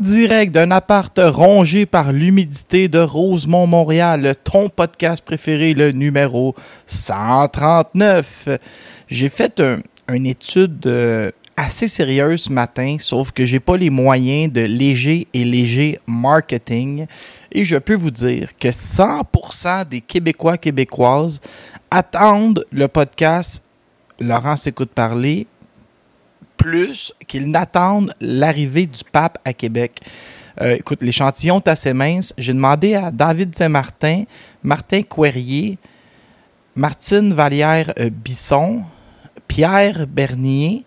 Direct d'un appart rongé par l'humidité de Rosemont, Montréal, ton podcast préféré, le numéro 139. J'ai fait une étude euh, assez sérieuse ce matin, sauf que j'ai pas les moyens de léger et léger marketing. Et je peux vous dire que 100% des Québécois québécoises attendent le podcast Laurent s'écoute parler plus qu'ils n'attendent l'arrivée du pape à Québec. Euh, écoute, l'échantillon est assez mince. J'ai demandé à David Saint-Martin, Martin Querier, Martine Vallière-Bisson, Pierre Bernier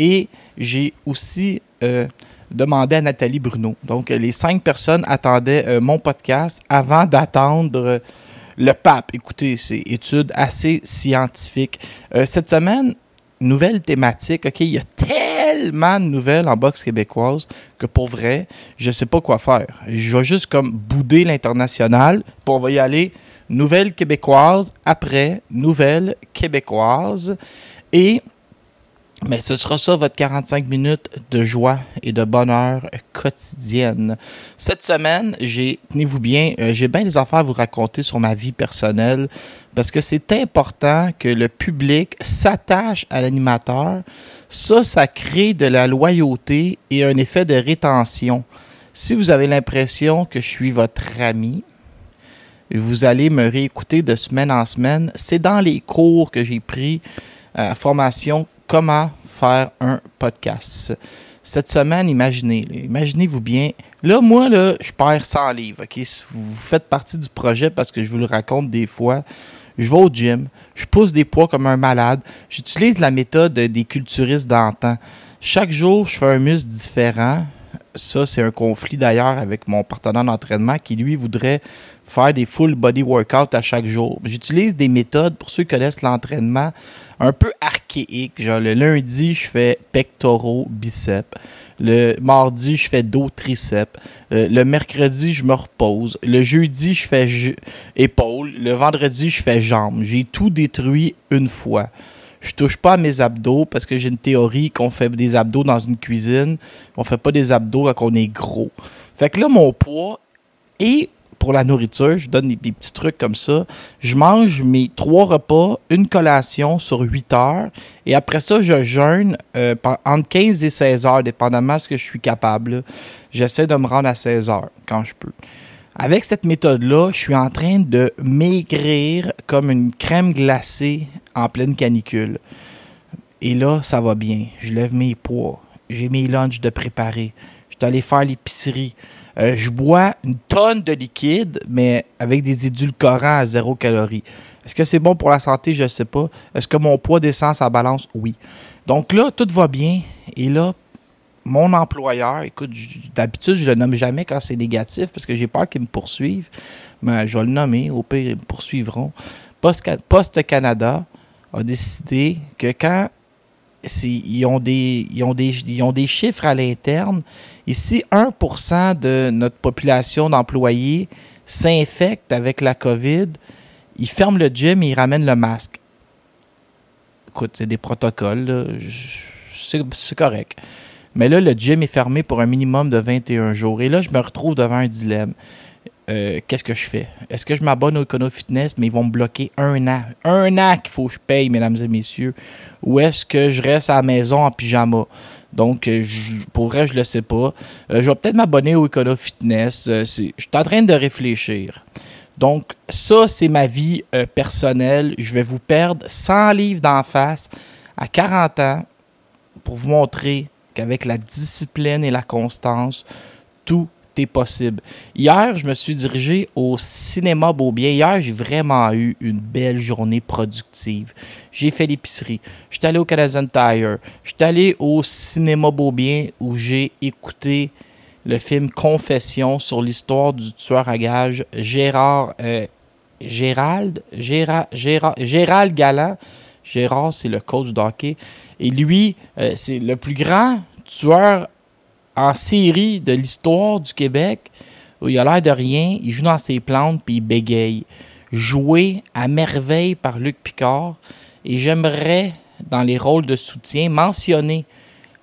et j'ai aussi euh, demandé à Nathalie Bruno. Donc, les cinq personnes attendaient euh, mon podcast avant d'attendre le pape. Écoutez, c'est étude assez scientifique. cette semaine, nouvelle thématique. OK, il y a tellement de nouvelles en boxe québécoise que pour vrai, je sais pas quoi faire. Je vais juste comme bouder l'international, puis on va y aller nouvelle québécoise après nouvelle québécoise et mais ce sera ça votre 45 minutes de joie et de bonheur quotidienne. Cette semaine, tenez-vous bien, euh, j'ai bien des affaires à vous raconter sur ma vie personnelle parce que c'est important que le public s'attache à l'animateur. Ça, ça crée de la loyauté et un effet de rétention. Si vous avez l'impression que je suis votre ami, vous allez me réécouter de semaine en semaine. C'est dans les cours que j'ai pris à formation comment faire un podcast. Cette semaine, imaginez, imaginez-vous bien. Là, moi, là, je perds 100 livres. OK? vous faites partie du projet parce que je vous le raconte des fois. Je vais au gym, je pousse des poids comme un malade. J'utilise la méthode des culturistes d'antan. Chaque jour, je fais un muscle différent. Ça, c'est un conflit d'ailleurs avec mon partenaire d'entraînement qui, lui, voudrait faire des full body workouts à chaque jour. J'utilise des méthodes, pour ceux qui connaissent l'entraînement, un peu archaïques. Genre, le lundi, je fais pectoraux, biceps. Le mardi, je fais dos, triceps. Euh, le mercredi, je me repose. Le jeudi, je fais épaules. Le vendredi, je fais jambes. J'ai tout détruit une fois. Je touche pas à mes abdos parce que j'ai une théorie qu'on fait des abdos dans une cuisine. On fait pas des abdos quand on est gros. Fait que là, mon poids est pour la nourriture, je donne des, petits trucs comme ça. Je mange mes trois repas, une collation sur 8 heures. Et après ça, je jeûne euh, entre 15 et 16 heures, dépendamment de ce que je suis capable. J'essaie de me rendre à 16 heures quand je peux. Avec cette méthode-là, je suis en train de maigrir comme une crème glacée en pleine canicule. Et là, ça va bien. Je lève mes poids. J'ai mes lunchs de préparer. Je suis allé faire l'épicerie. Euh, je bois une tonne de liquide, mais avec des édulcorants à zéro calorie. Est-ce que c'est bon pour la santé? Je ne sais pas. Est-ce que mon poids descend sa balance? Oui. Donc là, tout va bien. Et là, mon employeur, écoute, d'habitude, je le nomme jamais quand c'est négatif parce que j'ai peur qu'ils me poursuivent. Mais je vais le nommer. Au pire, ils me poursuivront. Post Canada a décidé que quand ils ont, des, ils, ont des, ils ont des chiffres à l'interne. Ici, 1% de notre population d'employés s'infecte avec la COVID. Ils ferment le gym et ils ramènent le masque. Écoute, c'est des protocoles. C'est correct. Mais là, le gym est fermé pour un minimum de 21 jours. Et là, je me retrouve devant un dilemme. Euh, qu'est-ce que je fais? Est-ce que je m'abonne au Econo Fitness, mais ils vont me bloquer un an? Un an qu'il faut que je paye, mesdames et messieurs. Ou est-ce que je reste à la maison en pyjama? Donc, euh, pour vrai, je le sais pas. Euh, je vais peut-être m'abonner au Econo Fitness. je suis en train de réfléchir. Donc, ça, c'est ma vie personnelle. Je vais vous perdre 100 livres d'en face à 40 ans pour vous montrer qu'avec la discipline et la constance, tout possible. Hier, je me suis dirigé au cinéma Beaubien. Hier, j'ai vraiment eu une belle journée productive. J'ai fait l'épicerie. Je suis allé au Canadian Tire. Je suis allé au cinéma Beaubien où j'ai écouté le film Confession sur l'histoire du tueur à gages Gérard euh, Gérald Gérard, Gérard, Gérald Galland. Gérard, c'est le coach d'hockey. Et lui, euh, c'est le plus grand tueur en série de l'histoire du Québec où il a l'air de rien, il joue dans ses plantes puis il bégaye. Joué à merveille par Luc Picard. Et j'aimerais, dans les rôles de soutien, mentionner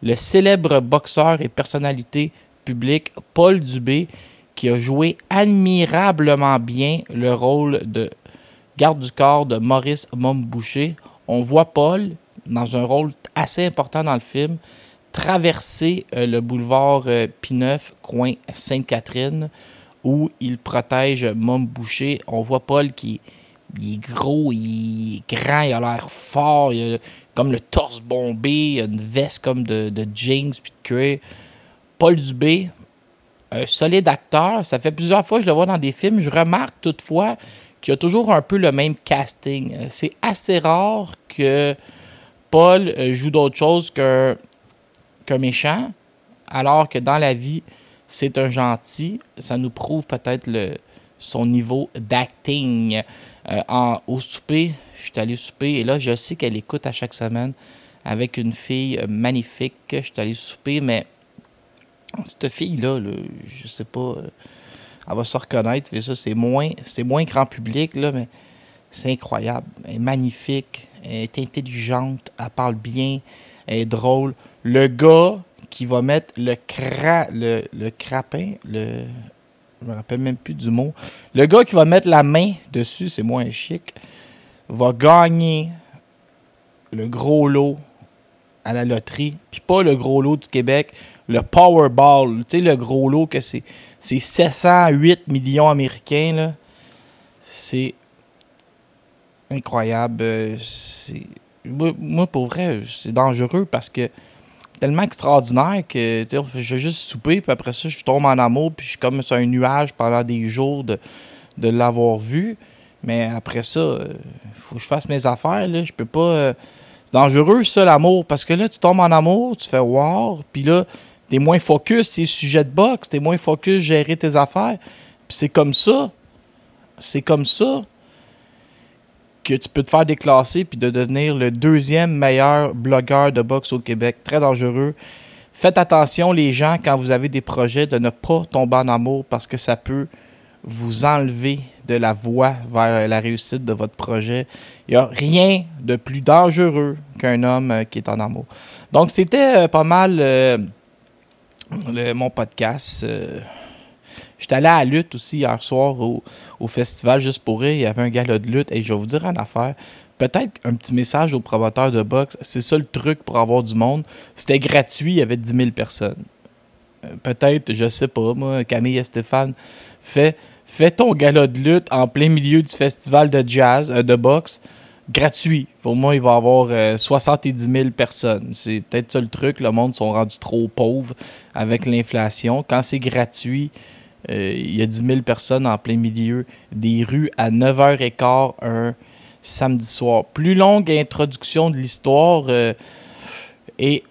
le célèbre boxeur et personnalité publique Paul Dubé, qui a joué admirablement bien le rôle de garde du corps de Maurice Momboucher. On voit Paul dans un rôle assez important dans le film traverser euh, le boulevard euh, Pineuf, coin Sainte-Catherine, où il protège Mom Boucher. On voit Paul qui est gros, il est grand, il a l'air fort, il a comme le torse bombé, il a une veste comme de, de jeans puis de cuir. Paul Dubé, un solide acteur. Ça fait plusieurs fois que je le vois dans des films. Je remarque toutefois qu'il a toujours un peu le même casting. C'est assez rare que Paul euh, joue d'autre chose qu'un qu'un méchant, alors que dans la vie, c'est un gentil. Ça nous prouve peut-être son niveau d'acting. Euh, au souper, je suis allé souper et là, je sais qu'elle écoute à chaque semaine avec une fille magnifique. Je suis allé souper, mais cette fille-là, je sais pas, euh, elle va se reconnaître. C'est moins, grand public, là, mais c'est incroyable. Elle est magnifique, elle est intelligente, elle parle bien, est drôle. Le gars qui va mettre le, cra, le, crapin, le. Je me rappelle même plus du mot. Le gars qui va mettre la main dessus, c'est moins chic, va gagner le gros lot à la loterie. Puis pas le gros lot du Québec, le Powerball. Tu sais, le gros lot que c'est. C'est 708 millions américains. C'est incroyable. Euh, C'est moi, pour vrai, c'est dangereux parce que tellement extraordinaire que je vais juste souper, puis après ça, je tombe en amour, puis je suis comme sur un nuage pendant des jours de, de l'avoir vu. Mais après ça, euh, faut que je fasse mes affaires. Là. Je peux pas. Euh, c'est dangereux, ça, l'amour, parce que là, tu tombes en amour, tu fais wow, puis là, t'es moins focus, c'est sujet de boxe, t'es moins focus gérer tes affaires. Puis c'est comme ça. C'est comme ça que tu peux te faire déclasser puis de devenir le deuxième meilleur blogueur de boxe au Québec. Très dangereux. Faites attention, les gens, quand vous avez des projets, de ne pas tomber en amour parce que ça peut vous enlever de la voie vers la réussite de votre projet. Il n'y a rien de plus dangereux qu'un homme euh, qui est en amour. Donc, c'était euh, pas mal euh, mon podcast. J'étais allé à la lutte aussi hier soir au, festival juste pour rire. Il y avait un gala de lutte et je vais vous dire une affaire. Peut-être un petit message aux promoteurs de boxe. C'est ça le truc pour avoir du monde. C'était gratuit, il y avait 10 000 personnes. Euh, peut-être, je sais pas, moi, Camille et Stéphane, fais, fais ton gala de lutte en plein milieu du festival de jazz, euh, de boxe, gratuit. Pour moi, il va y avoir 70 euh, 000 personnes. C'est peut-être ça le truc. Le monde sont rendus trop pauvres avec l'inflation. Quand c'est gratuit, il y a 10 000 personnes en plein milieu des rues à 9h15 un samedi soir. Plus longue introduction de l'histoire euh, et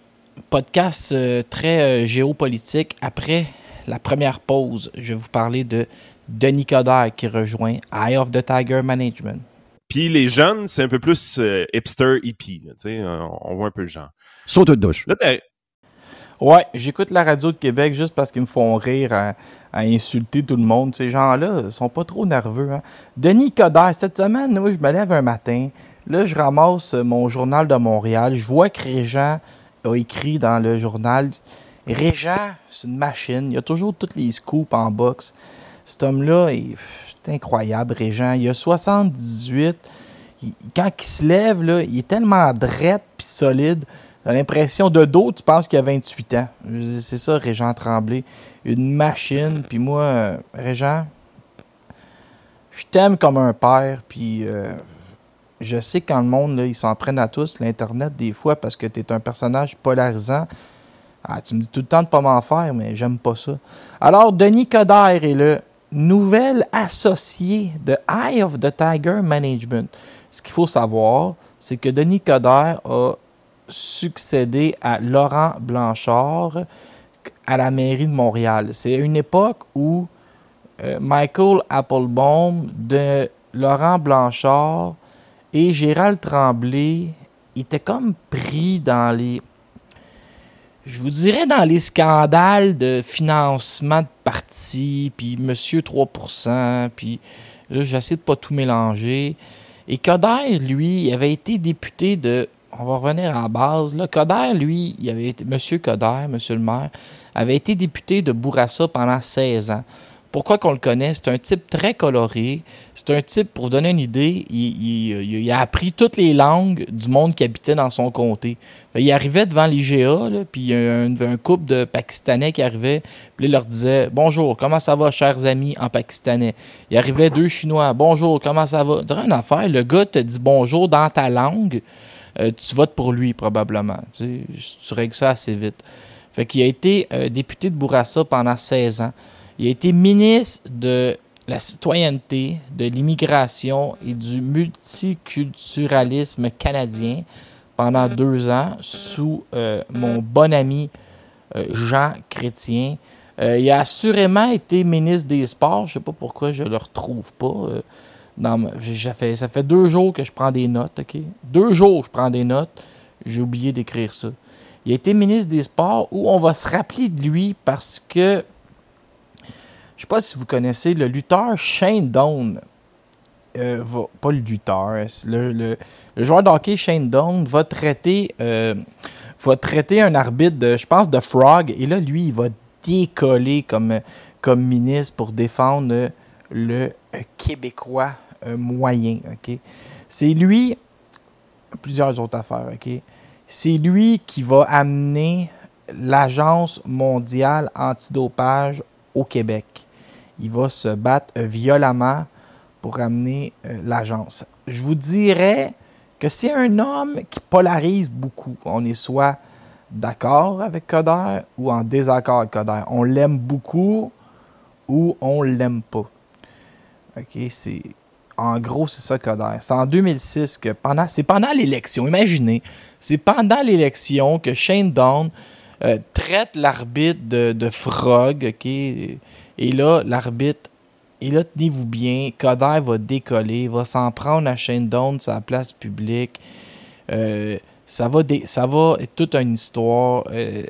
podcast euh, très géopolitique. Après la première pause, je vais vous parler de Denis Coderre qui rejoint Eye of the Tiger Management. Puis les jeunes, c'est un peu plus euh, hipster hippie. Là, euh, on voit un peu le genre. Saute de douche. Là, Ouais, j'écoute la radio de Québec juste parce qu'ils me font rire à, insulter tout le monde. Ces gens-là sont pas trop nerveux. Hein. Denis Coderre, cette semaine, moi, je me lève un matin. Là, je ramasse mon journal de Montréal. Je vois que Régent a écrit dans le journal. Régent, c'est une machine. Il a toujours toutes les scoops en boxe. Cet homme-là, c'est incroyable, Régent. Il a 78. quand il se lève, là, il est tellement drette puis solide. T'as l'impression de dos, tu penses qu'il a 28 ans. C'est ça, Régent Tremblay. Une machine. Puis moi, euh, Régent, je t'aime comme un père. Puis euh, je sais quand le monde, là, ils s'en prennent à tous, l'Internet, des fois, parce que tu un personnage polarisant. Ah, tu me dis tout le temps de pas m'en faire, mais j'aime pas ça. Alors, Denis Coderre est le nouvel associé de Eye of the Tiger Management. Ce qu'il faut savoir, c'est que Denis Coderre a succédé à Laurent Blanchard à la mairie de Montréal. C'est une époque où euh, Michael Applebaum, de Laurent Blanchard et Gérald Tremblay étaient comme pris dans les. Je vous dirais dans les scandales de financement de partis, puis Monsieur 3%, puis là, j'essaie de pas tout mélanger. Et Coder, lui, avait été député de on va revenir en base. Coder, lui, il avait été, Monsieur Coder, Monsieur le maire, avait été député de Bourassa pendant 16 ans. Pourquoi qu'on le connaît? C'est un type très coloré. C'est un type, pour vous donner une idée, il, a appris toutes les langues du monde qui habitait dans son comté. Il arrivait devant l'IGA, puis il y avait un, couple de Pakistanais qui arrivait, puis il leur disait Bonjour, comment ça va, chers amis, en pakistanais Il arrivait deux Chinois Bonjour, comment ça va Dirais une affaire, le gars te dit bonjour dans ta langue. Euh, tu votes pour lui probablement. Tu, règles ça assez vite. Fait qu'il a été euh, député de Bourassa pendant 16 ans. Il a été ministre de la citoyenneté, de l'immigration et du multiculturalisme canadien pendant deux ans sous euh, mon bon ami Jean Chrétien. il a assurément été ministre des Sports. Je ne sais pas pourquoi je ne le retrouve pas. Non, fait, ça fait deux jours que je prends des notes, OK? Deux jours je prends des notes. J'ai oublié d'écrire ça. Il a été ministre des Sports où on va se rappeler de lui parce que je sais pas si vous connaissez le lutteur Shane Down. Euh, pas le lutteur, le, joueur de hockey Shane Down va traiter, euh, va traiter un arbitre, de, je pense, de Frog. Et là, lui, il va décoller comme, comme ministre pour défendre le Québécois moyen. ok? C'est lui, plusieurs autres affaires. ok? C'est lui qui va amener l'Agence mondiale antidopage au Québec. Il va se battre violemment pour amener euh, l'agence. Je vous dirais que c'est un homme qui polarise beaucoup. On est soit d'accord avec Coder ou en désaccord avec Coder. On l'aime beaucoup ou on l'aime pas. OK, c'est en gros, c'est ça Coder. C'est en 2006 que pendant, c'est pendant l'élection. Imaginez, c'est pendant l'élection que Shane Down euh, traite l'arbitre de, frog, ok? Et là, l'arbitre, et là, tenez-vous bien, Coder va décoller, va s'en prendre à Shane Down, sa place publique. Euh, ça va, ça va être toute une histoire. Euh,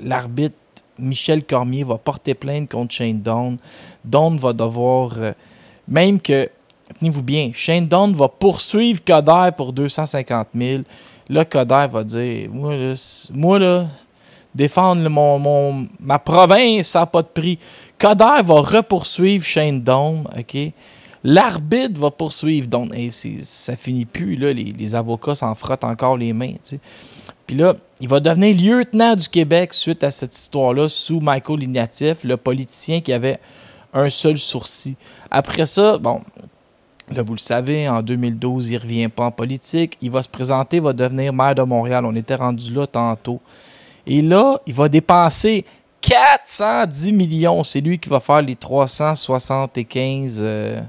l'arbitre Michel Cormier va porter plainte contre Shane Down. Down va devoir, même que tenez-vous bien, Shane Down va poursuivre Coder pour 250 000. Là, Coder va dire Moi, là, défendre mon, ma province, ça n'a pas de prix. Coder va repoursuivre Shane Down, OK? L'arbitre va poursuivre Down. Et ça finit plus, là. Les, avocats s'en frottent encore les mains, Puis là, il va devenir lieutenant du Québec suite à cette histoire-là sous Michael Ignatieff, le politicien qui avait un seul sourcil. Après ça, bon, Là, vous le savez, en 2012, il ne revient pas en politique. Il va se présenter, va devenir maire de Montréal. On était rendu là tantôt. Et là, il va dépenser 410 millions. C'est lui qui va faire les 375 euh,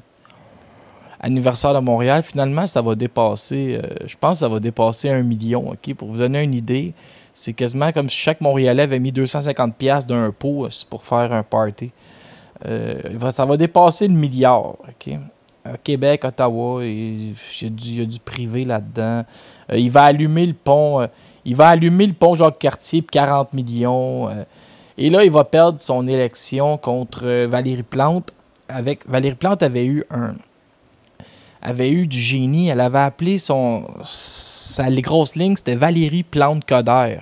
anniversaires de Montréal. Finalement, ça va dépasser, euh, je pense que ça va dépasser un million. Pour vous donner une idée, c'est quasiment comme si chaque Montréalais avait mis 250$ d'un pot euh, pour faire un party. Ça va dépasser le milliard. ok? Québec, Ottawa, il, y, a du, privé là-dedans. Euh, il va allumer le pont. Euh, il va allumer le pont Jacques-Cartier pour 40 millions. et là, il va perdre son élection contre Valérie Plante. Avec, Valérie Plante avait eu un avait eu du génie. Elle avait appelé son. Sa, les grosses lignes, c'était Valérie Plante-Coder.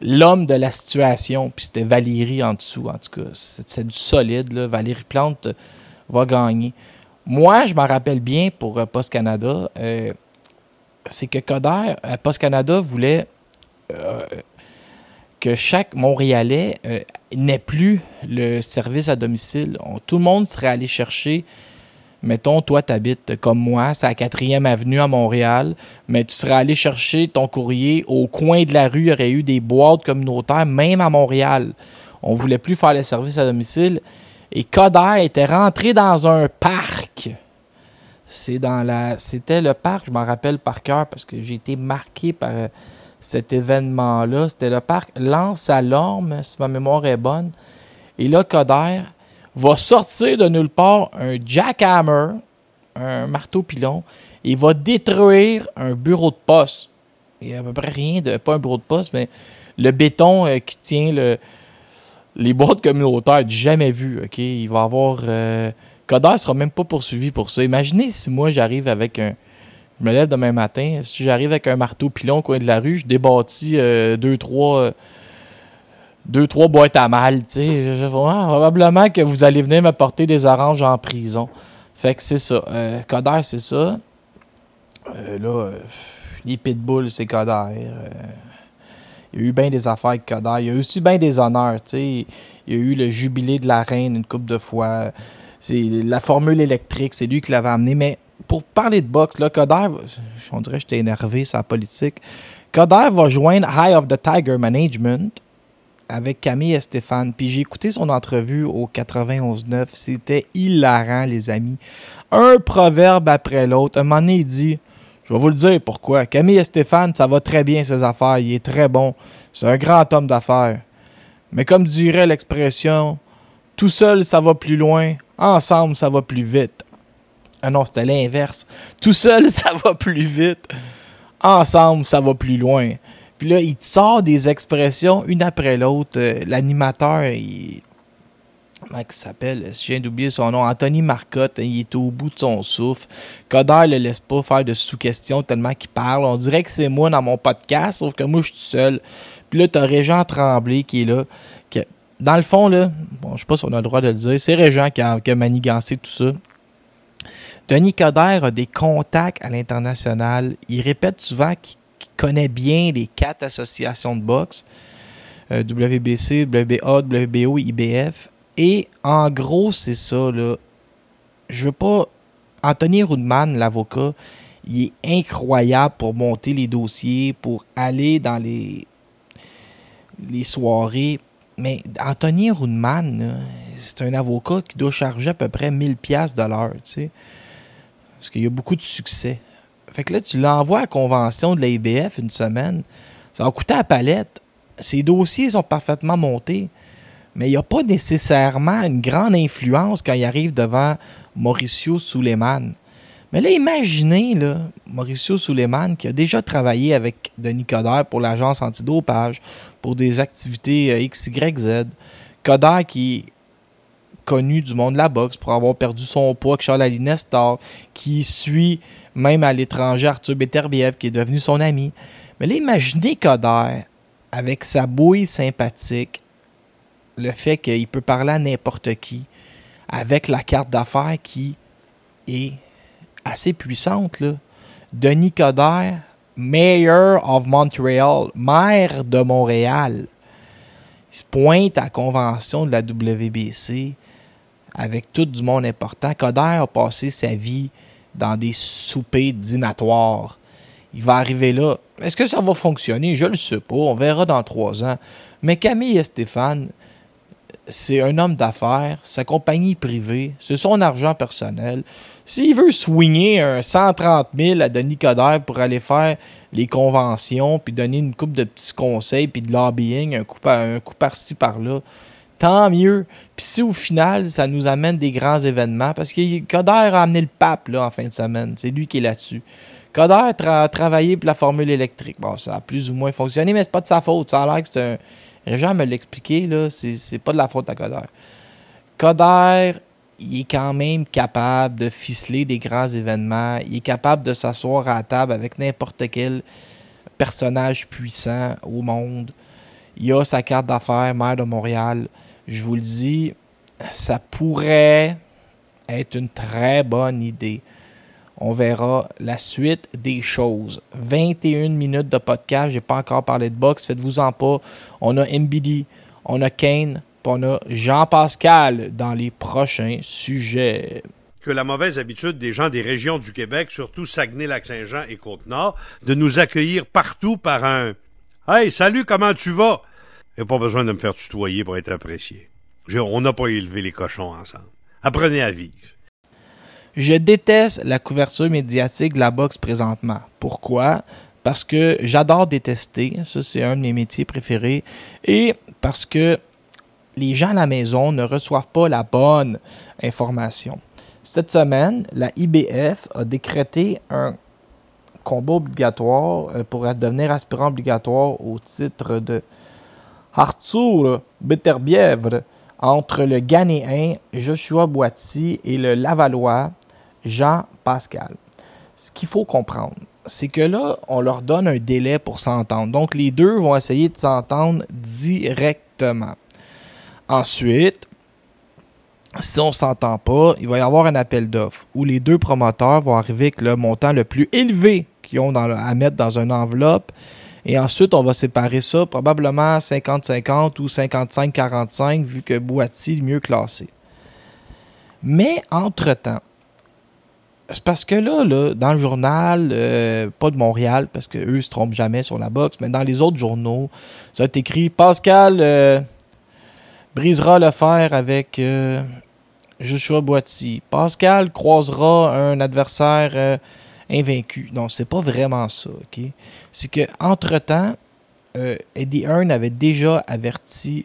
L'homme de la situation. Puis c'était Valérie en dessous. En tout cas, c'est du solide. Valérie Plante va gagner. Moi, je m'en rappelle bien pour euh, Post Canada. Euh, c'est que Coder, euh, Post Canada voulait que chaque Montréalais n'ait plus le service à domicile. tout le monde serait allé chercher Mettons, toi, tu habites comme moi, c'est à 4e Avenue à Montréal, mais tu serais allé chercher ton courrier au coin de la rue, il y aurait eu des boîtes communautaires, même à Montréal. On ne voulait plus faire le service à domicile. Et Coder était rentré dans un parc. C'est dans la. C'était le parc, je m'en rappelle par cœur parce que j'ai été marqué par euh, cet événement-là. C'était le parc Lance à l'Orme, si ma mémoire est bonne. Et là, Coder va sortir de nulle part un jackhammer, un marteau pilon, et va détruire un bureau de poste. Il n'y a à peu près rien de. Pas un bureau de poste, mais le béton euh, qui tient le, les boîtes communautaires, jamais vu. OK? Il va avoir. Euh, Coder sera même pas poursuivi pour ça. Imaginez si moi j'arrive avec un. Je me lève demain matin, si j'arrive avec un marteau pilon au coin de la rue, je débâtis euh, deux, trois. Euh, deux, trois boîtes à mal, tu sais. probablement que vous allez venir me porter des oranges en prison. Fait que c'est ça. Euh, Coder, c'est ça. Euh, là, euh, les pitbulls, c'est Coder. il y a eu bien des affaires avec Coder. Il y a eu aussi bien des honneurs, tu. Il y a eu le jubilé de la reine une couple de fois. C'est la formule électrique, c'est lui qui l'avait amené. Mais pour parler de boxe, là, Coder, on dirait que j'étais énervé sur la politique. Coder va joindre High of the Tiger Management avec Camille et Stéphane. Puis j'ai écouté son entrevue au 91.9. C'était hilarant, les amis. Un proverbe après l'autre. Un moment dit Je vais vous le dire pourquoi. Camille et Stéphane, ça va très bien, ses affaires. Il est très bon. C'est un grand homme d'affaires. Mais comme dirait l'expression, tout seul, ça va plus loin. Ensemble, ça va plus vite. Ah non, c'était l'inverse. Tout seul, ça va plus vite. Ensemble, ça va plus loin. Puis là, il sort des expressions une après l'autre. Euh, l'animateur, il. Comment il s'appelle? Je viens d'oublier son nom. Anthony Marcotte, il est au bout de son souffle. Coder le laisse pas faire de sous-questions tellement qu'il parle. On dirait que c'est moi dans mon podcast, sauf que moi, je suis seul. Puis là, t'as Régent Tremblay qui est là. dans le fond, là, bon, je sais pas si on a le droit de le dire, c'est Régent qui a, qui a manigancé tout ça. Denis Coderre a des contacts à l'international. Il répète souvent qu'il connaît bien les quatre associations de boxe, euh, WBC, WBA, WBO, IBF. Et en gros, c'est ça. Là. Je veux pas. Anthony Rudman, l'avocat, il est incroyable pour monter les dossiers, pour aller dans les, les soirées. Mais Anthony Rudman, c'est un avocat qui doit charger à peu près 1000 pièces de l'heure, tu sais. Parce qu'il y a beaucoup de succès. Fait que là, tu l'envoies à la convention de l'ABF une semaine. Ça va coûter à palette. Ces dossiers sont parfaitement montés. Mais il n'y a pas nécessairement une grande influence quand il arrive devant Mauricio Suleiman. Mais là, imaginez, là, Mauricio Suleiman qui a déjà travaillé avec Denis Coderre pour l'agence antidopage, pour des activités euh, XYZ. Coderre qui connu du monde de la boxe pour avoir perdu son poids avec Charles qui suit même à l'étranger Arthur Beterbiev, qui est devenu son ami. Mais là, imaginez Coder, avec sa bouille sympathique, le fait qu'il peut parler à n'importe qui, avec la carte d'affaires qui est assez puissante. Là. Denis Coder, Mayor of Montreal, maire de Montréal. Il se pointe à la convention de la WBC avec tout du monde important. Coder a passé sa vie dans des soupers dînatoires. Il va arriver là. Est-ce que ça va fonctionner? Je ne le sais pas. On verra dans trois ans. Mais Camille et Stéphane, c'est un homme d'affaires, sa compagnie privée, c'est son argent personnel. S'il veut swinger un 130 000 à Denis Coderre pour aller faire les conventions, puis donner une coupe de petits conseils, puis de lobbying, un coup par-ci, par-là, tant mieux. Puis si au final, ça nous amène des grands événements, parce que Coder a amené le pape là, en fin de semaine. C'est lui qui est là-dessus. Coder a travaillé pour la formule électrique. Bon, ça a plus ou moins fonctionné, mais c'est pas de sa faute. Ça a l'air que c'est un. Régent me l'expliquer, là, c'est pas de la faute à Coder. Coder, il est quand même capable de ficeler des grands événements. Il est capable de s'asseoir à table avec n'importe quel personnage puissant au monde. Il a sa carte d'affaires, maire de Montréal. Je vous le dis, ça pourrait être une très bonne idée. On verra la suite des choses. 21 minutes de podcast. J'ai pas encore parlé de boxe. Faites-vous en pas. On a MBD, on a Kane, puis on a Jean-Pascal dans les prochains sujets. Que la mauvaise habitude des gens des régions du Québec, surtout Saguenay-Lac-Saint-Jean et Côte-Nord, de nous accueillir partout par un Hey, salut, comment tu vas? Il n'y a pas besoin de me faire tutoyer pour être apprécié. on n'a pas élevé les cochons ensemble. Apprenez à vivre. Je déteste la couverture médiatique de la boxe présentement. Pourquoi? Parce que j'adore détester. Ça, c'est un de mes métiers préférés. Et parce que les gens à la maison ne reçoivent pas la bonne information. Cette semaine, la IBF a décrété un combat obligatoire euh, pour devenir aspirant obligatoire au titre de Arthur Beterbièvre entre le Ghanéen Joshua Boiti et le Lavallois Jean Pascal. Ce qu'il faut comprendre, c'est que là, on leur donne un délai pour s'entendre. Donc, les deux vont essayer de s'entendre directement. Ensuite, si on ne s'entend pas, il va y avoir un appel d'offres où les deux promoteurs vont arriver avec le montant le plus élevé qu'ils ont à mettre dans une enveloppe. Et ensuite, on va séparer ça probablement 50-50 ou 55-45 vu que Boîtier est mieux classé. Mais entre-temps, c'est parce que là, dans le journal, euh, pas de Montréal, parce qu'eux se trompent jamais sur la boxe, mais dans les autres journaux, ça a été écrit Pascal euh, brisera le fer avec euh, Joshua Boiti. Pascal croisera un adversaire invaincu. Non, c'est pas vraiment ça, OK? C'est que entre-temps, Eddie Hearn avait déjà averti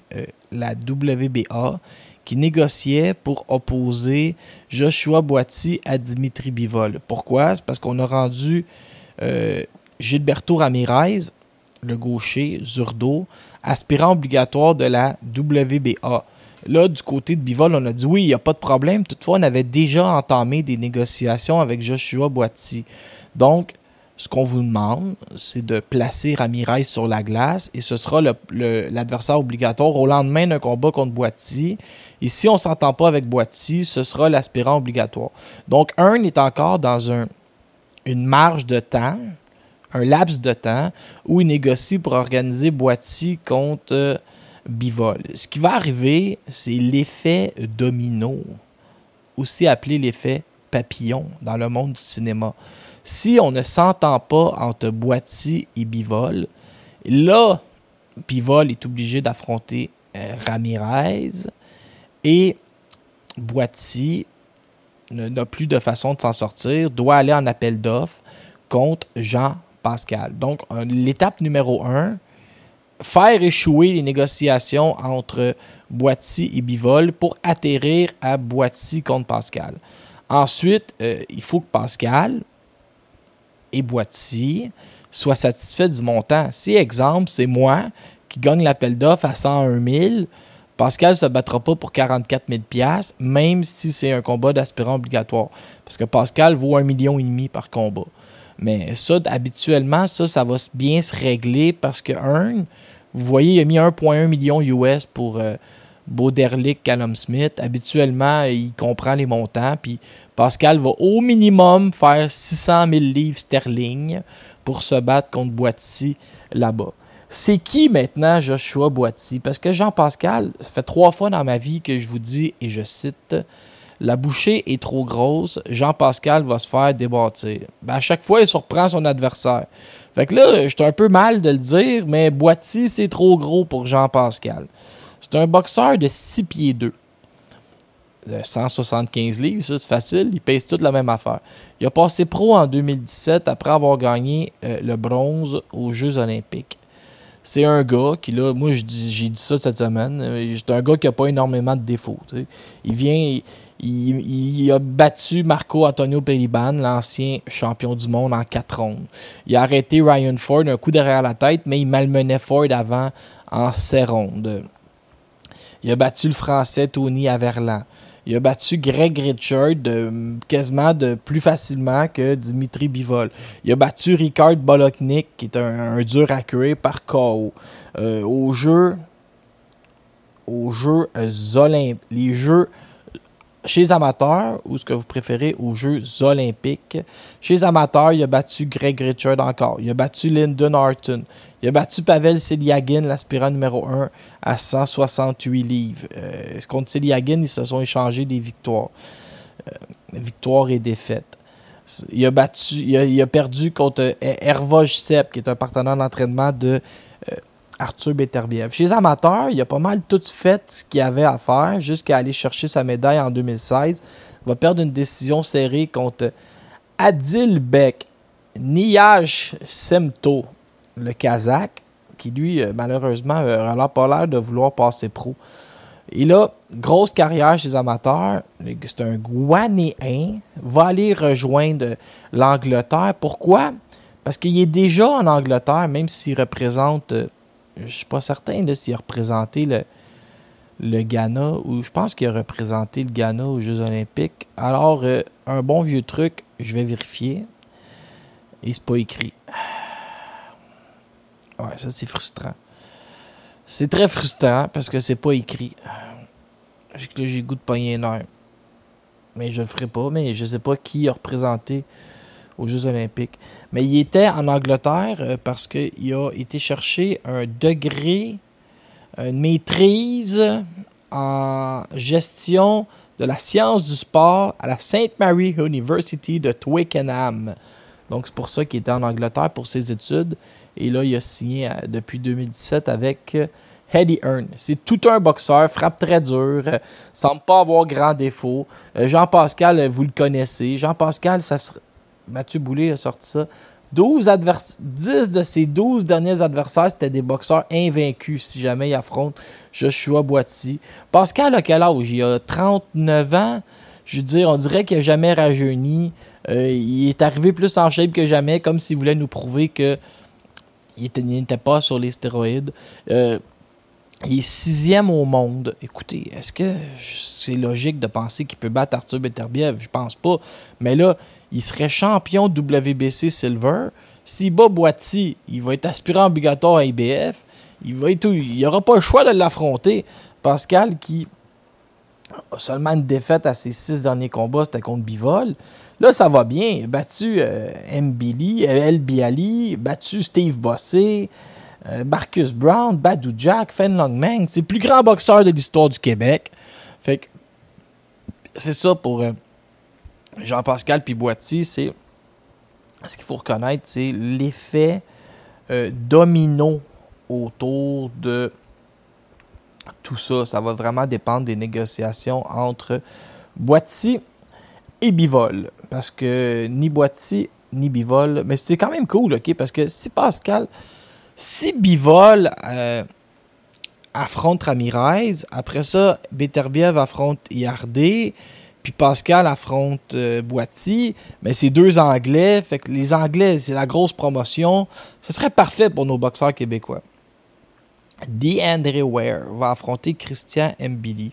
la WBA qui négociait pour opposer Joshua Boiti à Dimitri Bivol. Pourquoi? C'est parce qu'on a rendu euh, Gilberto Ramirez, le gaucher, Zurdo, aspirant obligatoire de la WBA. Là, du côté de Bivol, on a dit oui, il n'y a pas de problème. Toutefois, on avait déjà entamé des négociations avec Joshua Boiti. Donc, ce qu'on vous demande, c'est de placer Ramirez sur la glace et ce sera l'adversaire obligatoire au lendemain d'un combat contre Boiti. Et si on ne s'entend pas avec Boiti, ce sera l'aspirant obligatoire. Donc, un est encore dans un, une marge de temps, un laps de temps, où il négocie pour organiser Boiti contre euh, Bivol. Ce qui va arriver, c'est l'effet domino, aussi appelé l'effet papillon dans le monde du cinéma. Si on ne s'entend pas entre Boiti et Bivol, là, Bivol est obligé d'affronter euh, Ramirez et Boiti n'a plus de façon de s'en sortir, doit aller en appel d'offres contre Jean Pascal. Donc, l'étape numéro un, faire échouer les négociations entre Boiti et Bivol pour atterrir à Boiti contre Pascal. Ensuite, euh, il faut que Pascal et Boîtier soient satisfaits du montant. Si, exemple, c'est moi qui gagne l'appel d'offres à 101 000, Pascal ne se battra pas pour 44 000 même si c'est un combat d'aspirant obligatoire. Parce que Pascal vaut un million et par combat. Mais ça, habituellement, ça, ça va bien se régler parce que un, vous voyez, il a mis 1,1 million US pour euh, Bauderlic, Callum Smith. Habituellement, il comprend les montants. Puis Pascal va au minimum faire 600 000 livres sterling pour se battre contre Boiti là-bas. C'est qui maintenant Joshua Boiti? Parce que Jean-Pascal, ça fait trois fois dans ma vie que je vous dis, et je cite, la bouchée est trop grosse, Jean-Pascal va se faire débattir. Ben, à chaque fois, il surprend son adversaire. Fait que là, j'étais un peu mal de le dire, mais Boiti, c'est trop gros pour Jean-Pascal. C'est un boxeur de 6 pieds 2. 175 livres, ça c'est facile, il pèse toute la même affaire. Il a passé pro en 2017 après avoir gagné euh, le bronze aux Jeux olympiques. C'est un gars qui, là, moi, j'ai dit ça cette semaine. C'est un gars qui n'a pas énormément de défauts. Il vient, a battu Marco Antonio Peliban, l'ancien champion du monde, en quatre rondes. Il a arrêté Ryan Ford, un coup derrière la tête, mais il malmenait Ford avant en 7 rondes. Il a battu le français Tony Averland. Il a battu Greg Richard quasiment de plus facilement que Dimitri Bivol. Il a battu Ricard Boloknik, qui est un, dur à par KO. Euh, au jeu, au jeu euh, les jeux chez amateurs, ou ce que vous préférez, aux Jeux olympiques. Chez amateurs, il a battu Greg Richard encore. Il a battu Lyndon Horton. Il a battu Pavel Seliagin, l'aspirant numéro 1, à 168 livres. Euh, contre Seliagin, ils se sont échangés des victoires. Euh, victoires et défaites. Il a, battu, il a, perdu contre Hervoj Sepp, qui est un partenaire d'entraînement de Arthur Beterbiev. Chez les amateurs, il a pas mal tout fait ce qu'il avait à faire jusqu'à aller chercher sa médaille en 2016. Il va perdre une décision serrée contre Adilbek Niyaj Semto, le Kazakh, qui lui, euh, malheureusement, euh, n'a pas l'air de vouloir passer pro. Il a grosse carrière chez les amateurs. C'est un Guanéen. Va aller rejoindre l'Angleterre. Pourquoi? Parce qu'il est déjà en Angleterre, même s'il représente euh, je suis pas certain s'il a représenté le, le Ghana ou je pense qu'il a représenté le Ghana aux Jeux Olympiques. Alors, euh, un bon vieux truc, je vais vérifier. Et c'est pas écrit. Ouais, ça c'est frustrant. C'est très frustrant parce que c'est pas écrit. J'ai goût de pogner un. Mais je le ferai pas, mais je sais pas qui a représenté aux Jeux olympiques. Mais il était en Angleterre euh, parce qu'il a été chercher un degré, une maîtrise en gestion de la science du sport à la St. Mary University de Twickenham. Donc c'est pour ça qu'il était en Angleterre pour ses études. Et là, il a signé euh, depuis 2017 avec euh, Eddie Hearn. C'est tout un boxeur, frappe très dur, semble pas avoir grand défaut. Jean-Pascal, vous le connaissez. Jean-Pascal, ça Mathieu Boulay a sorti ça. 12 10 de ses 12 derniers adversaires, c'était des boxeurs invaincus si jamais il affronte Joshua Boiti. Pascal a quel âge? Il a 39 ans. Je veux dire, on dirait qu'il n'a jamais rajeuni. Euh, il est arrivé plus en shape que jamais, comme s'il voulait nous prouver que il n'était pas sur les stéroïdes. Euh, il est sixième au monde. Écoutez, est-ce que c'est logique de penser qu'il peut battre Arthur Beterbiev? Je pense pas. Mais là, il serait champion WBC Silver. S'il bat Boiti, il va être aspirant obligatoire à IBF. Il va être, il n'y aura pas le choix de l'affronter. Pascal, qui a seulement une défaite à ses six derniers combats, c'était contre Bivol. Là, ça va bien. Il a battu euh, Mbili, euh, El Biali, battu Steve Bossé, euh, Marcus Brown, Badou Jack, Fen Longmang. C'est le plus grand boxeur de l'histoire du Québec. C'est ça pour Jean-Pascal Piboiti, c'est ce qu'il faut reconnaître, c'est l'effet euh, domino autour de tout ça. Ça va vraiment dépendre des négociations entre Boiti et Bivol. Parce que ni Boiti ni Bivol. Mais c'est quand même cool, OK? Parce que si Pascal. Si Bivol euh, affronte Ramirez, après ça, Beterbiev affronte Yardé. Puis Pascal affronte euh, Boiti, mais c'est deux Anglais. Fait que les Anglais, c'est la grosse promotion. Ce serait parfait pour nos boxeurs québécois. DeAndre Ware va affronter Christian Mbili.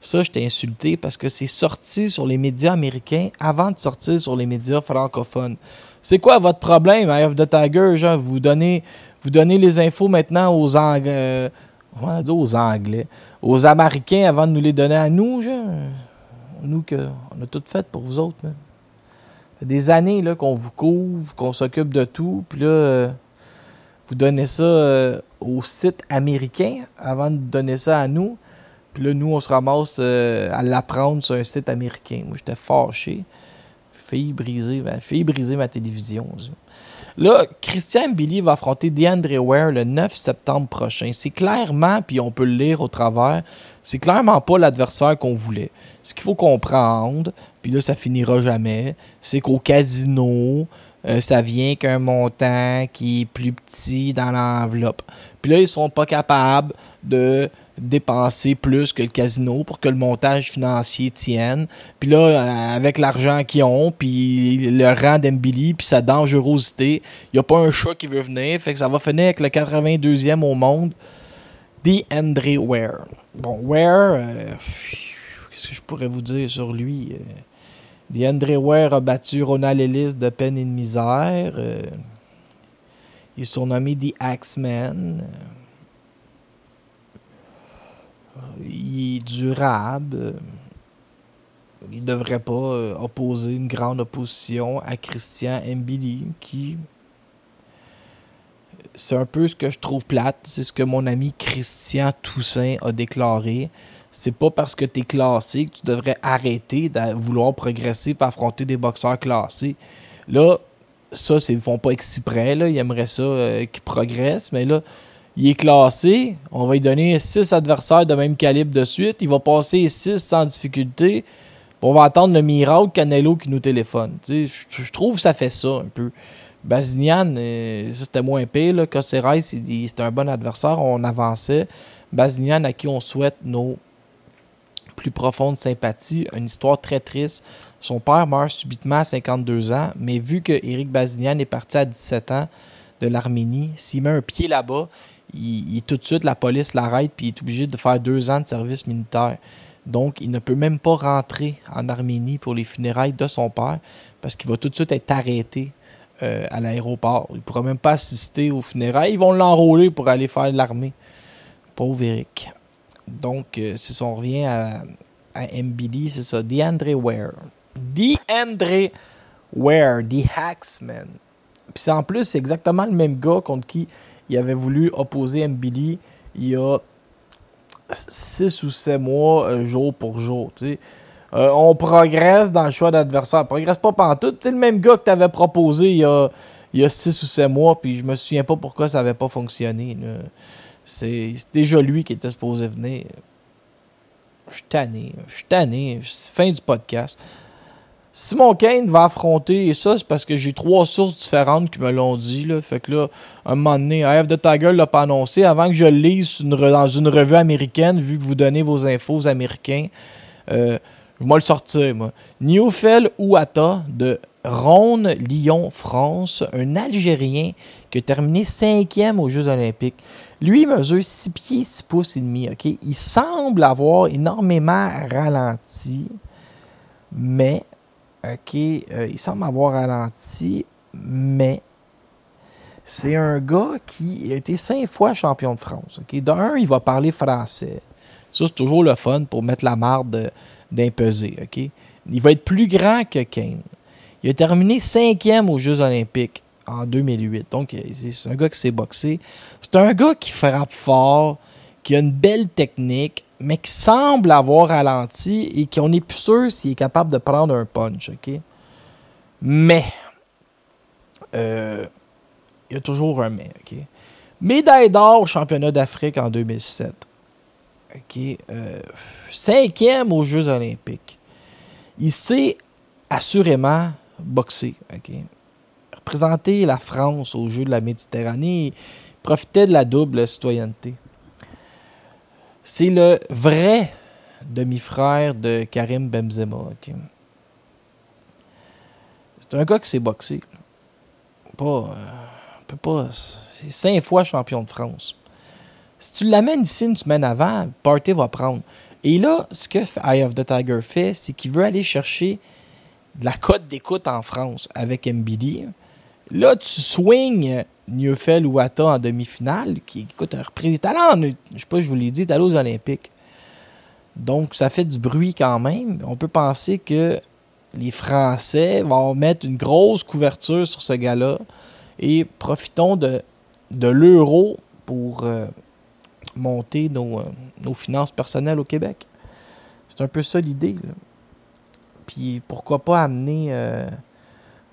Ça, je t'ai insulté parce que c'est sorti sur les médias américains avant de sortir sur les médias francophones. C'est quoi votre problème, Eye the Tiger? Genre, vous donnez, vous donnez les infos maintenant aux Anglais. Euh, aux Anglais. Aux Américains avant de nous les donner à nous, genre? Nous, que, on a tout fait pour vous autres. Ça fait des années qu'on vous couvre, qu'on s'occupe de tout, puis là, euh, vous donnez ça euh, au site américain avant de donner ça à nous. Puis là, nous, on se ramasse euh, à l'apprendre sur un site américain. Moi, j'étais fâché. Fille briser, ben, fille briser ma télévision. Là, Christian Billy va affronter DeAndre Ware le 9 septembre prochain. C'est clairement, puis on peut le lire au travers, c'est clairement pas l'adversaire qu'on voulait. Ce qu'il faut comprendre, puis là, ça finira jamais, c'est qu'au casino, euh, ça vient qu'un montant qui est plus petit dans l'enveloppe. Puis là, ils sont pas capables de dépenser plus que le casino pour que le montage financier tienne. Puis là, euh, avec l'argent qu'ils ont, puis le rang d'Embili, puis sa dangerosité, il n'y a pas un chat qui veut venir. Fait que ça va finir avec le 82e au monde. DeAndre Ware. Bon, Ware, euh, qu'est-ce que je pourrais vous dire sur lui? Euh, DeAndre Ware a battu Ronald Ellis de peine et de misère. Il est surnommé The Axeman. Il est durable. Il ne devrait pas opposer une grande opposition à Christian Mbili, qui c'est un peu ce que je trouve plate. C'est ce que mon ami Christian Toussaint a déclaré. C'est pas parce que tu es classé que tu devrais arrêter de vouloir progresser et affronter des boxeurs classés. Là, ça, ils font pas exprès. Là. Ils aimeraient ça euh, qu'ils progressent. Mais là, il est classé. On va lui donner 6 adversaires de même calibre de suite. Il va passer 6 sans difficulté. On va attendre le miracle Canelo qui nous téléphone. Je trouve que ça fait ça un peu. Bazinian, euh, c'était moins pire. Là. c'était un bon adversaire. On avançait. Bazinian, à qui on souhaite nos plus profondes sympathies. Une histoire très triste. Son père meurt subitement à 52 ans, mais vu que Eric Bazinian est parti à 17 ans de l'Arménie, s'il met un pied là-bas, il, tout de suite, la police l'arrête puis il est obligé de faire deux ans de service militaire. Donc, il ne peut même pas rentrer en Arménie pour les funérailles de son père parce qu'il va tout de suite être arrêté euh, à l'aéroport. Il ne pourra même pas assister aux funérailles. Ils vont l'enrôler pour aller faire l'armée. Pauvre Eric. Donc, euh, si on revient à, à MBD, c'est ça. DeAndre Ware. DeAndre Ware, The Hacksman. Puis en plus, c'est exactement le même gars contre qui il avait voulu opposer MBD il y a 6 ou 7 mois, euh, jour pour jour. Euh, on progresse dans le choix d'adversaire. On progresse pas tout. C'est le même gars que tu avais proposé il y a, il 6 ou 7 mois, puis je me souviens pas pourquoi ça avait pas fonctionné. C'est déjà lui qui était supposé venir. Je suis tanné. Je suis tanné. Fin du podcast. Simon Kane va affronter, et ça, c'est parce que j'ai trois sources différentes qui me l'ont dit. Là. Fait que là, un moment donné, of the Tiger l'a pas annoncé. Avant que je le lise dans une revue américaine, vu que vous donnez vos infos aux Américains, euh, je vais le sortir, moi. Newfell Ouata de Rhône, Lyon, France, un Algérien qui a terminé cinquième aux Jeux Olympiques. Lui, il mesure 6 pieds, 6 pouces et demi. ok? Il semble avoir énormément ralenti, mais, OK, euh, il semble avoir ralenti, mais c'est un gars qui a été cinq fois champion de France. ok? D'un, il va parler français. Ça, c'est toujours le fun pour mettre la marde d'impeser. OK? Il va être plus grand que Kane. Il a terminé cinquième aux Jeux Olympiques en 2008. Donc, c'est un gars qui s'est boxé. C'est un gars qui frappe fort, qui a une belle technique, mais qui semble avoir ralenti et qu'on n'est plus sûr s'il est capable de prendre un punch. OK? Mais, euh, il y a toujours un mais. OK? Médaille d'or au championnat d'Afrique en 2007. OK? Euh, cinquième aux Jeux olympiques. Il sait assurément boxer. OK? Représenter la France aux Jeux de la Méditerranée, il profitait de la double citoyenneté. C'est le vrai demi-frère de Karim Benzema. C'est un gars qui sait boxer. Pas, euh, pas, c'est cinq fois champion de France. Si tu l'amènes ici une semaine avant, Party va prendre. Et là, ce que Eye of the Tiger fait, c'est qu'il veut aller chercher de la cote d'écoute en France avec MBD. Là, tu swings Neufeld ou Atta en demi-finale, qui écoute un représentant. Je sais pas, je vous l'ai dit, allé aux Olympiques. Donc, ça fait du bruit quand même. On peut penser que les Français vont mettre une grosse couverture sur ce gars-là. Et profitons de, l'euro pour euh, monter nos, euh, nos, finances personnelles au Québec. C'est un peu ça l'idée. Puis pourquoi pas amener euh,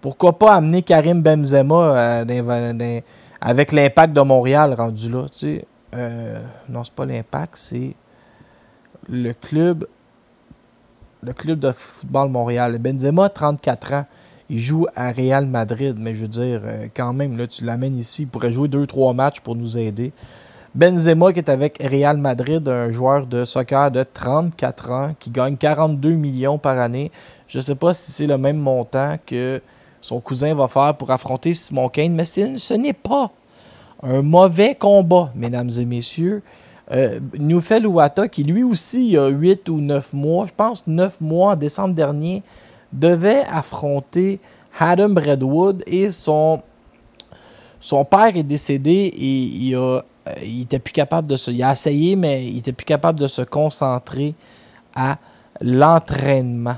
pourquoi pas amener Karim Benzema euh, avec l'impact de Montréal rendu là, tu sais? non, c'est pas l'impact, c'est le club le club de football Montréal. Benzema, 34 ans, il joue à Real Madrid, mais je veux dire, quand même, là, tu l'amènes ici, il pourrait jouer 2-3 matchs pour nous aider. Benzema qui est avec Real Madrid, un joueur de soccer de 34 ans qui gagne 42 millions par année. Je ne sais pas si c'est le même montant que son cousin va faire pour affronter Simon Kane, mais ce n'est pas un mauvais combat, mesdames et messieurs. Euh, Ouata, qui lui aussi, il y a 8 ou 9 mois, je pense 9 mois en décembre dernier, devait affronter Adam Bradwood et son, son père est décédé et il, a, il était plus capable de se. Il a essayé, mais il était plus capable de se concentrer à l'entraînement.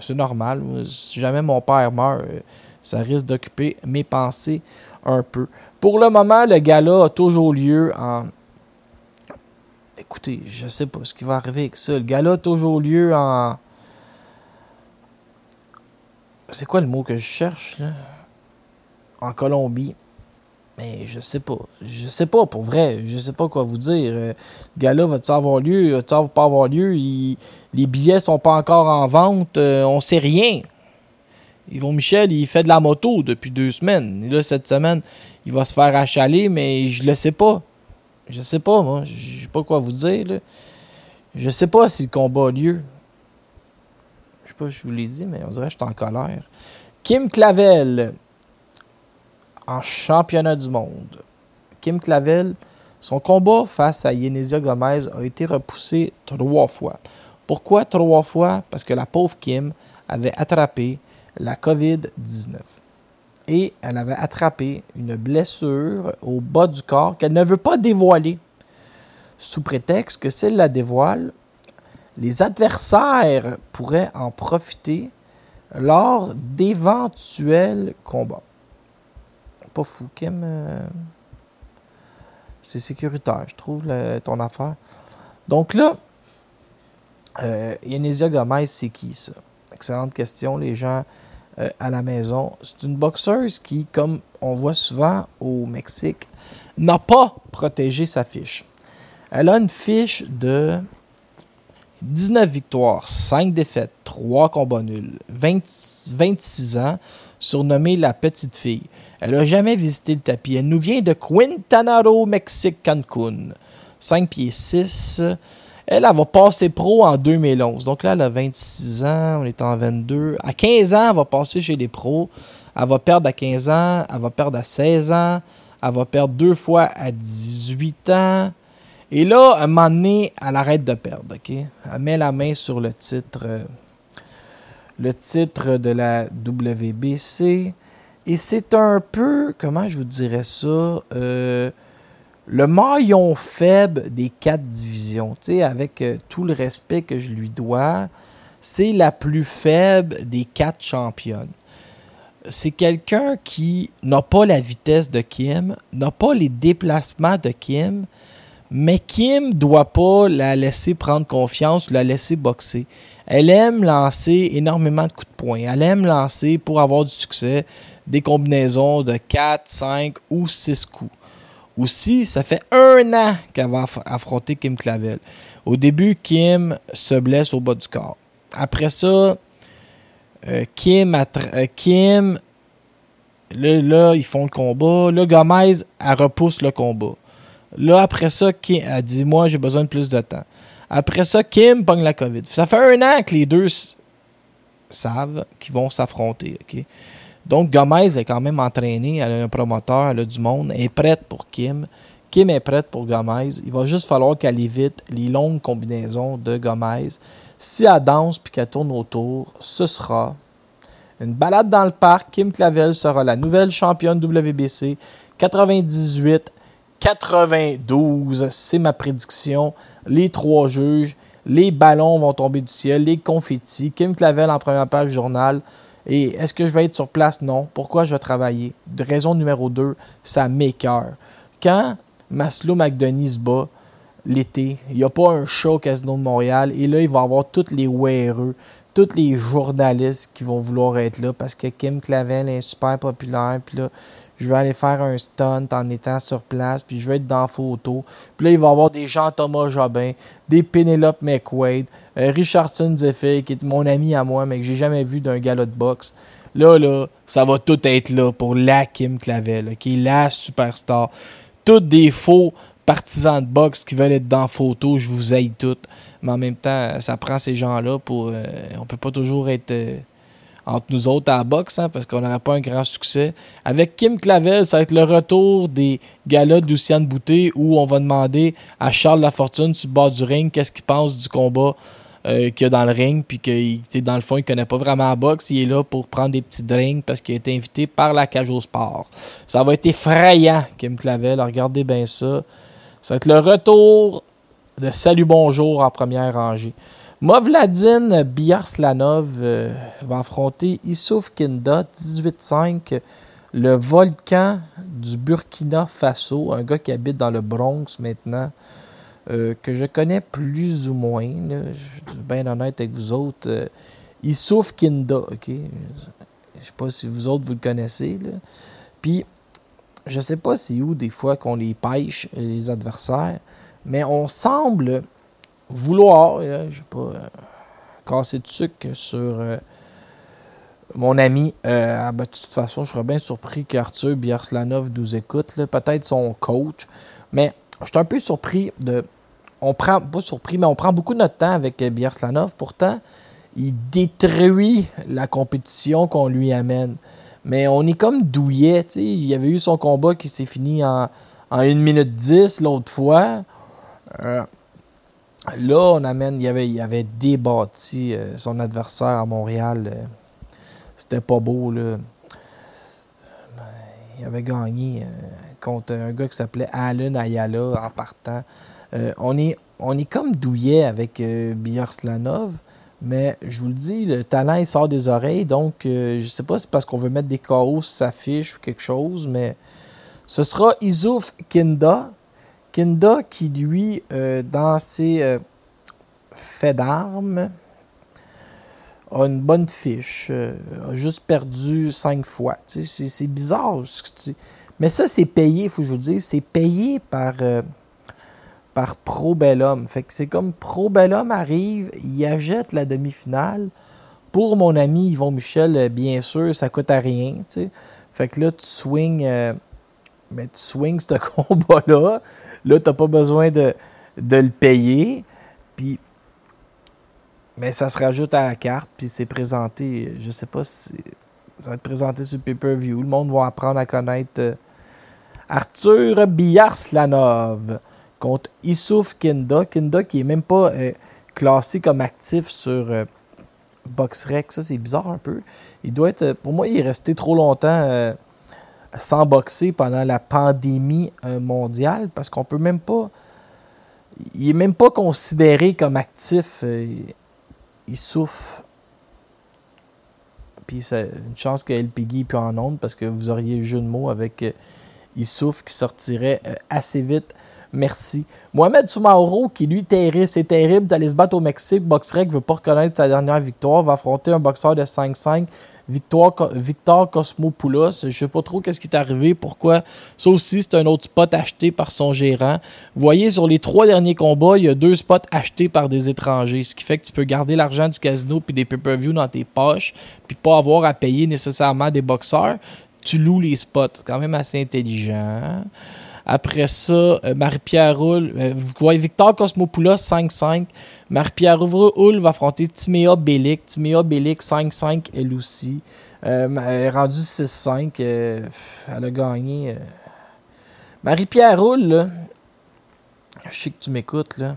C'est normal. Si jamais mon père meurt, ça risque d'occuper mes pensées un peu. Pour le moment, le gala a toujours lieu en Écoutez, je sais pas ce qui va arriver avec ça. Le gala a toujours lieu en. C'est quoi le mot que je cherche, là? En Colombie. Mais je sais pas. Je sais pas, pour vrai. Je sais pas quoi vous dire. Euh, le gala va-t-il avoir lieu? Va-t-il pas avoir lieu? Les billets sont pas encore en vente. Euh, on sait rien. Yvon Michel, il fait de la moto depuis deux semaines. Et là, cette semaine, il va se faire achaler, mais je le sais pas. Je sais pas, moi. Je sais pas quoi vous dire. Là. Je sais pas si le combat a lieu. Je sais pas si je vous l'ai dit, mais on dirait que je suis en colère. Kim Clavel, en championnat du monde. Kim Clavel, son combat face à Yenesia Gomez a été repoussé trois fois. Pourquoi trois fois? Parce que la pauvre Kim avait attrapé la COVID-19 et elle avait attrapé une blessure au bas du corps qu'elle ne veut pas dévoiler. Sous prétexte que si elle la dévoile, les adversaires pourraient en profiter lors d'éventuels combats. Pas fou, Kim. Euh, c'est sécuritaire, je trouve, ton affaire. Donc là, euh, Yenesia Gomez, c'est qui ça? Excellente question. Les gens euh, à la maison. C'est une boxeuse qui, comme on voit souvent au Mexique, n'a pas protégé sa fiche. Elle a une fiche de 19 victoires, 5 défaites, 3 combats nuls, 26 ans, surnommée la petite fille. Elle n'a jamais visité le tapis. Elle nous vient de Quintana Roo, Mexique, Cancun. 5 pieds 6, elle, elle va passer pro en 2011. Donc là, elle a 26 ans, on est en 22. À 15 ans, elle va passer chez les pros. Elle va perdre à 15 ans, elle va perdre à 16 ans, elle va perdre deux fois à 18 ans. Et là, à un moment donné, elle arrête de perdre? Elle met la main sur le titre, euh, le titre de la WBC. Et c'est un peu, comment je vous dirais ça? Euh, le maillon faible des quatre divisions, avec euh, tout le respect que je lui dois, c'est la plus faible des quatre championnes. C'est quelqu'un qui n'a pas la vitesse de Kim, n'a pas les déplacements de Kim, mais Kim ne doit pas la laisser prendre confiance ou la laisser boxer. Elle aime lancer énormément de coups de poing. Elle aime lancer pour avoir du succès des combinaisons de 4, 5 ou 6 coups. Aussi, ça fait un an qu'elle va affronter Kim Clavel. Au début, Kim se blesse au bas du corps. Après ça, euh, Kim, euh, Kim là, ils font le combat. Là, Gomez, elle repousse le combat. Là, après ça, Kim, elle dit Moi, j'ai besoin de plus de temps. Après ça, Kim pogne la COVID. Ça fait un an que les deux savent qu'ils vont s'affronter. OK? Donc, Gomez est quand même entraîné. Elle a un promoteur, elle a du monde. Elle est prête pour Kim. Kim est prête pour Gomez. Il va juste falloir qu'elle évite les longues combinaisons de Gomez. Si elle danse puis qu'elle tourne autour, ce sera une balade dans le parc. Kim Clavel sera la nouvelle championne WBC 98. 92, c'est ma prédiction. Les trois juges, les ballons vont tomber du ciel, les confettis. Kim Clavel en première page du journal. Et est-ce que je vais être sur place? Non. Pourquoi je vais travailler? Raison numéro 2, ça m'écœure. Quand Maslow McDonough se bat l'été, il n'y a pas un show au Casino de Montréal, et là, il va y avoir tous les weareux, tous les journalistes qui vont vouloir être là parce que Kim Clavel est super populaire, puis là, je vais aller faire un stunt en étant sur place, puis je vais être dans photo. Puis là, il va y avoir des Jean-Thomas Jobin, des Penelope McQuaid, euh, Richardson Zephyr, qui est mon ami à moi, mais que j'ai jamais vu d'un galop de boxe. Là, là, ça va tout être là pour la Kim Clavel, qui est la superstar. Toutes des faux partisans de boxe qui veulent être dans photo, je vous aide toutes. Mais en même temps, ça prend ces gens-là pour. Euh, on peut pas toujours être euh, entre nous autres à la boxe, hein, parce qu'on n'aurait pas un grand succès. Avec Kim Clavel, ça va être le retour des galas d'Oussiane Bouté où on va demander à Charles Lafortune sur le bas du ring qu'est-ce qu'il pense du combat euh, qu'il y a dans le ring, puis que dans le fond, il connaît pas vraiment la boxe. Il est là pour prendre des petits drinks parce qu'il a été invité par la cage au sport. Ça va être effrayant, Kim Clavel. Regardez bien ça. Ça va être le retour de Salut Bonjour en première rangée. Movladin Biarslanov euh, va affronter Issouf Kinda 18-5, le volcan du Burkina Faso, un gars qui habite dans le Bronx maintenant. Euh, que je connais plus ou moins. Je suis bien honnête avec vous autres. Euh, Issouf Kinda, ok? Je sais pas si vous autres vous le connaissez. Puis, je sais pas c'est où des fois qu'on les pêche, les adversaires, mais on semble vouloir, je je sais pas, euh, casser de sucre sur mon ami. Ah, ben, de toute façon, je serais bien surpris qu'Arthur Biarslanov nous écoute. Peut-être son coach. Mais je suis un peu surpris de. On prend, pas surpris, mais on prend beaucoup notre temps avec euh, Biarslanov. Pourtant, il détruit la compétition qu'on lui amène. Mais on est comme douillet. Il avait eu son combat qui s'est fini en, en 1 minute 10 l'autre fois. Euh, là, on amène. Il avait, il débattu euh, son adversaire à Montréal. C'était pas beau, là. Ben, il avait gagné contre un gars qui s'appelait Alan Ayala en partant. Euh, on, est, comme douillet avec euh, Biarslanov, mais je vous le dis, le talent il sort des oreilles, donc euh, je sais pas si c'est parce qu'on veut mettre des KO sur sa fiche ou quelque chose, mais ce sera Izouf Kinda. Kinda qui, lui, dans ses faits d'armes, a une bonne fiche, a juste perdu cinq fois. C'est bizarre. Mais ça, c'est payé, il faut que je vous dise. C'est payé par, euh, par Pro Bellum. Fait que c'est comme Pro Bellum arrive, il achète la demi-finale. Pour mon ami Yvon Michel, euh, bien sûr, ça coûte à rien. Fait que là, tu swings, euh, ben, tu swings ce combat-là. Là, tu n'as pas besoin de, de le payer. Puis mais ça se rajoute à la carte, puis c'est présenté, je sais pas si ça va être présenté sur pay-per-view. Le monde va apprendre à connaître Arthur Biarslanov contre Issouf Kinda. Kinda qui est même pas euh, classé comme actif sur euh, BoxRec. Ça, c'est bizarre un peu. Il doit être. Pour moi, il est resté trop longtemps euh, sans boxer pendant la pandémie mondiale parce qu'on peut même pas. Il est même pas considéré comme actif. il souffre. Puis c'est une chance que El peut en onde parce que vous auriez le jeu de mots avec il souffre, qui sortirait euh, assez vite. Merci. Mohamed Soumaoro, qui lui, terrible, c'est terrible d'aller se battre au Mexique. Boxrec ne veut pas reconnaître sa dernière victoire. Va affronter un boxeur de 5-5, Victor Cosmopoulos. Je ne sais pas trop qu'est-ce qui est arrivé, pourquoi. Ça aussi, c'est un autre spot acheté par son gérant. Vous voyez, sur les trois derniers combats, il y a deux spots achetés par des étrangers. Ce qui fait que tu peux garder l'argent du casino puis des pay-per-view dans tes poches, puis pas avoir à payer nécessairement des boxeurs tu loues les spots. quand même assez intelligent. Après ça, euh, Marie-Pierre Roule, euh, vous voyez Victor Cosmopoulos 5-5. Marie-Pierre Roule va affronter Timéa Bellic. Timéa Bellic 5-5 elle aussi. Euh, elle est rendue 6-5. elle a gagné. Marie-Pierre Roule, je sais que tu m'écoutes là.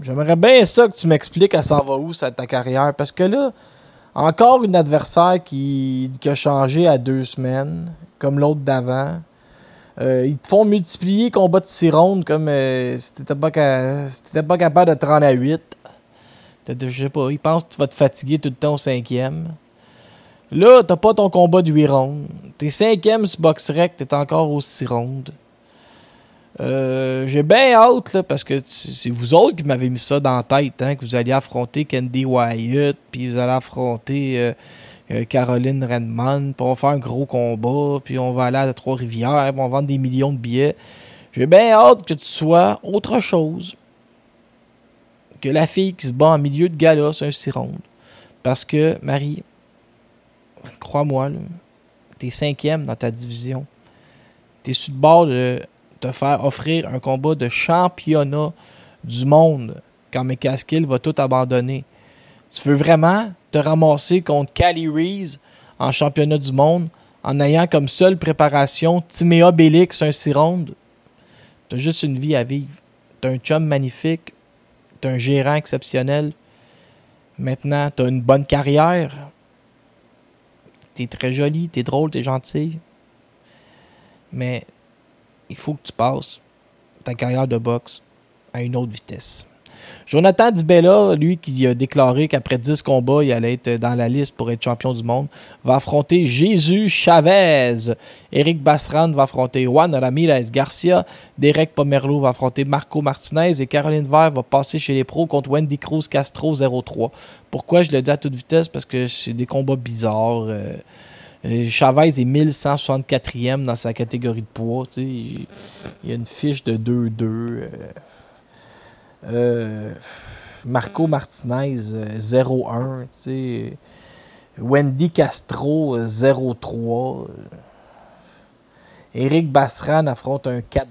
J'aimerais bien ça que tu m'expliques à s'en va où ça, ta carrière? Parce que là, encore une adversaire qui, a changé à deux semaines, comme l'autre d'avant. Euh, ils te font multiplier combat de 6 rondes comme euh, si t'étais pas, pas, capable de 30 à 8. Je sais pas, ils pensent que tu vas te fatiguer tout le temps au cinquième. Là, t'as pas ton combat de 8 rondes. T'es cinquième sur BoxRec, t'es encore aux 6 rondes. Euh, j'ai bien hâte, parce que c'est vous autres qui m'avez mis ça dans la tête, hein, que vous alliez affronter Candy Wyatt, puis vous allez affronter euh, Caroline Redmond, puis on va faire un gros combat, puis on va aller à Trois-Rivières, puis on va vendre des millions de billets. J'ai bien hâte que tu sois autre chose que la fille qui se bat en milieu de gala sur un sironde. Parce que, Marie, crois-moi, t'es cinquième dans ta division. T'es sur le bord de te faire offrir un combat de championnat du monde quand McCaskill va tout abandonner. Tu veux vraiment te ramasser contre Cali Reese en championnat du monde en ayant comme seule préparation Timéa Bélix, un 6 rondes? T'as juste une vie à vivre. T'as un chum magnifique. T'as un gérant exceptionnel. Maintenant, t'as une bonne carrière. T'es très joli, t'es drôle, t'es gentil. Mais il faut que tu passes ta carrière de boxe à une autre vitesse. Jonathan Dibella, lui qui a déclaré qu'après 10 combats, il allait être dans la liste pour être champion du monde, va affronter Jésus Chavez. Eric Basran va affronter Juan Ramirez Garcia. Derek Pomerleau va affronter Marco Martinez. Et Caroline Vert va passer chez les pros contre Wendy Cruz Castro 0-3. Pourquoi je le dis à toute vitesse? Parce que c'est des combats bizarres. Euh, euh, Chavez est 1164e dans sa catégorie de poids. Il a une fiche de 2-2. Euh, Marco Martinez 0-1. Euh, Wendy Castro 0-3. Eric Bassran affronte un 4-2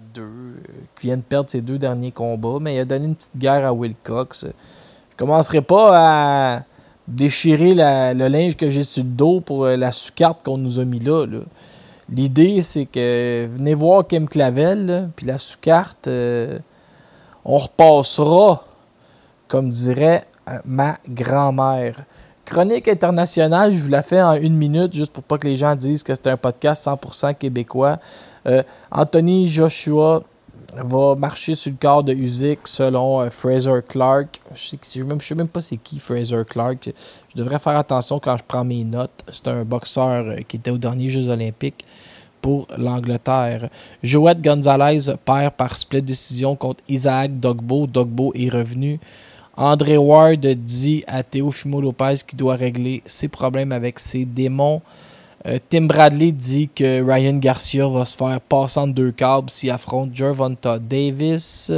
qui vient de perdre ses deux derniers combats, mais il a donné une petite guerre à Wilcox. Je commencerai pas à déchirer le linge que j'ai sur le dos pour euh, la sous-carte qu'on nous a mis là. L'idée, c'est que venez voir Kim Clavel, puis la sous-carte, on repassera, comme dirait euh, ma grand-mère. Chronique internationale, je vous la fais en une minute, juste pour pas que les gens disent que c'est un podcast 100% québécois. Euh, Anthony Joshua va marcher sur le corps de Usyk selon euh, Fraser Clark. Je même, sais même pas c'est qui Fraser Clark. Je devrais faire attention quand je prends mes notes. C'est un boxeur qui était aux derniers Jeux olympiques pour l'Angleterre. Joët Gonzalez perd par split décision contre Isaac Dogbo. Dogbo est revenu. André Ward dit à Teofimo Lopez qu'il doit régler ses problèmes avec ses démons. Euh, Tim Bradley dit que Ryan Garcia va se faire passer en deux câbles s'il affronte Gervonta Davis.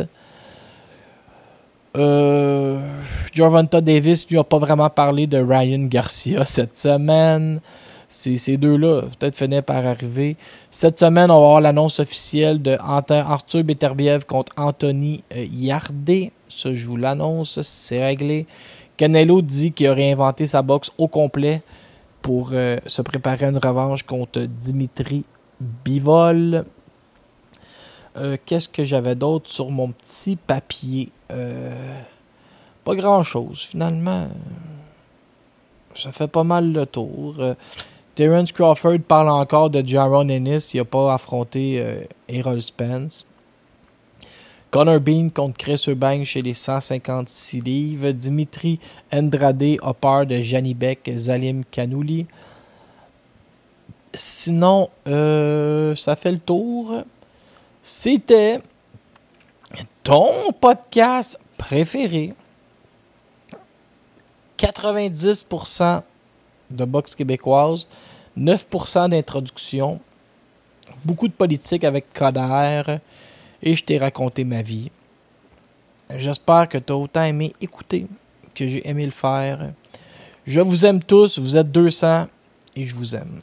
Euh, Davis lui a pas vraiment parlé de Ryan Garcia cette semaine ces, deux-là peut-être finir par arriver. Cette semaine, on va avoir l'annonce officielle de Arthur Beterbiev contre Anthony euh, Yardé. Ça, je vous l'annonce, c'est réglé. Canelo dit qu'il a réinventé sa boxe au complet pour euh, se préparer à une revanche contre Dimitri Bivol. Euh, qu'est-ce que j'avais d'autre sur mon petit papier? pas grand-chose, finalement. Ça fait pas mal le tour. Terence Crawford parle encore de Jaron Ennis. Il n'a pas affronté euh, Errol Spence. Connor Bean contre Chris Eubank chez les 156 livres. Dimitri Andrade a peur de Janibek Zalim Kanouli. Sinon, euh, ça fait le tour. C'était ton podcast préféré. 90% de boxe québécoise, 9% d'introduction, beaucoup de politique avec Coder, et je t'ai raconté ma vie. J'espère que tu as autant aimé écouter que j'ai aimé le faire. Je vous aime tous, vous êtes 200 et je vous aime.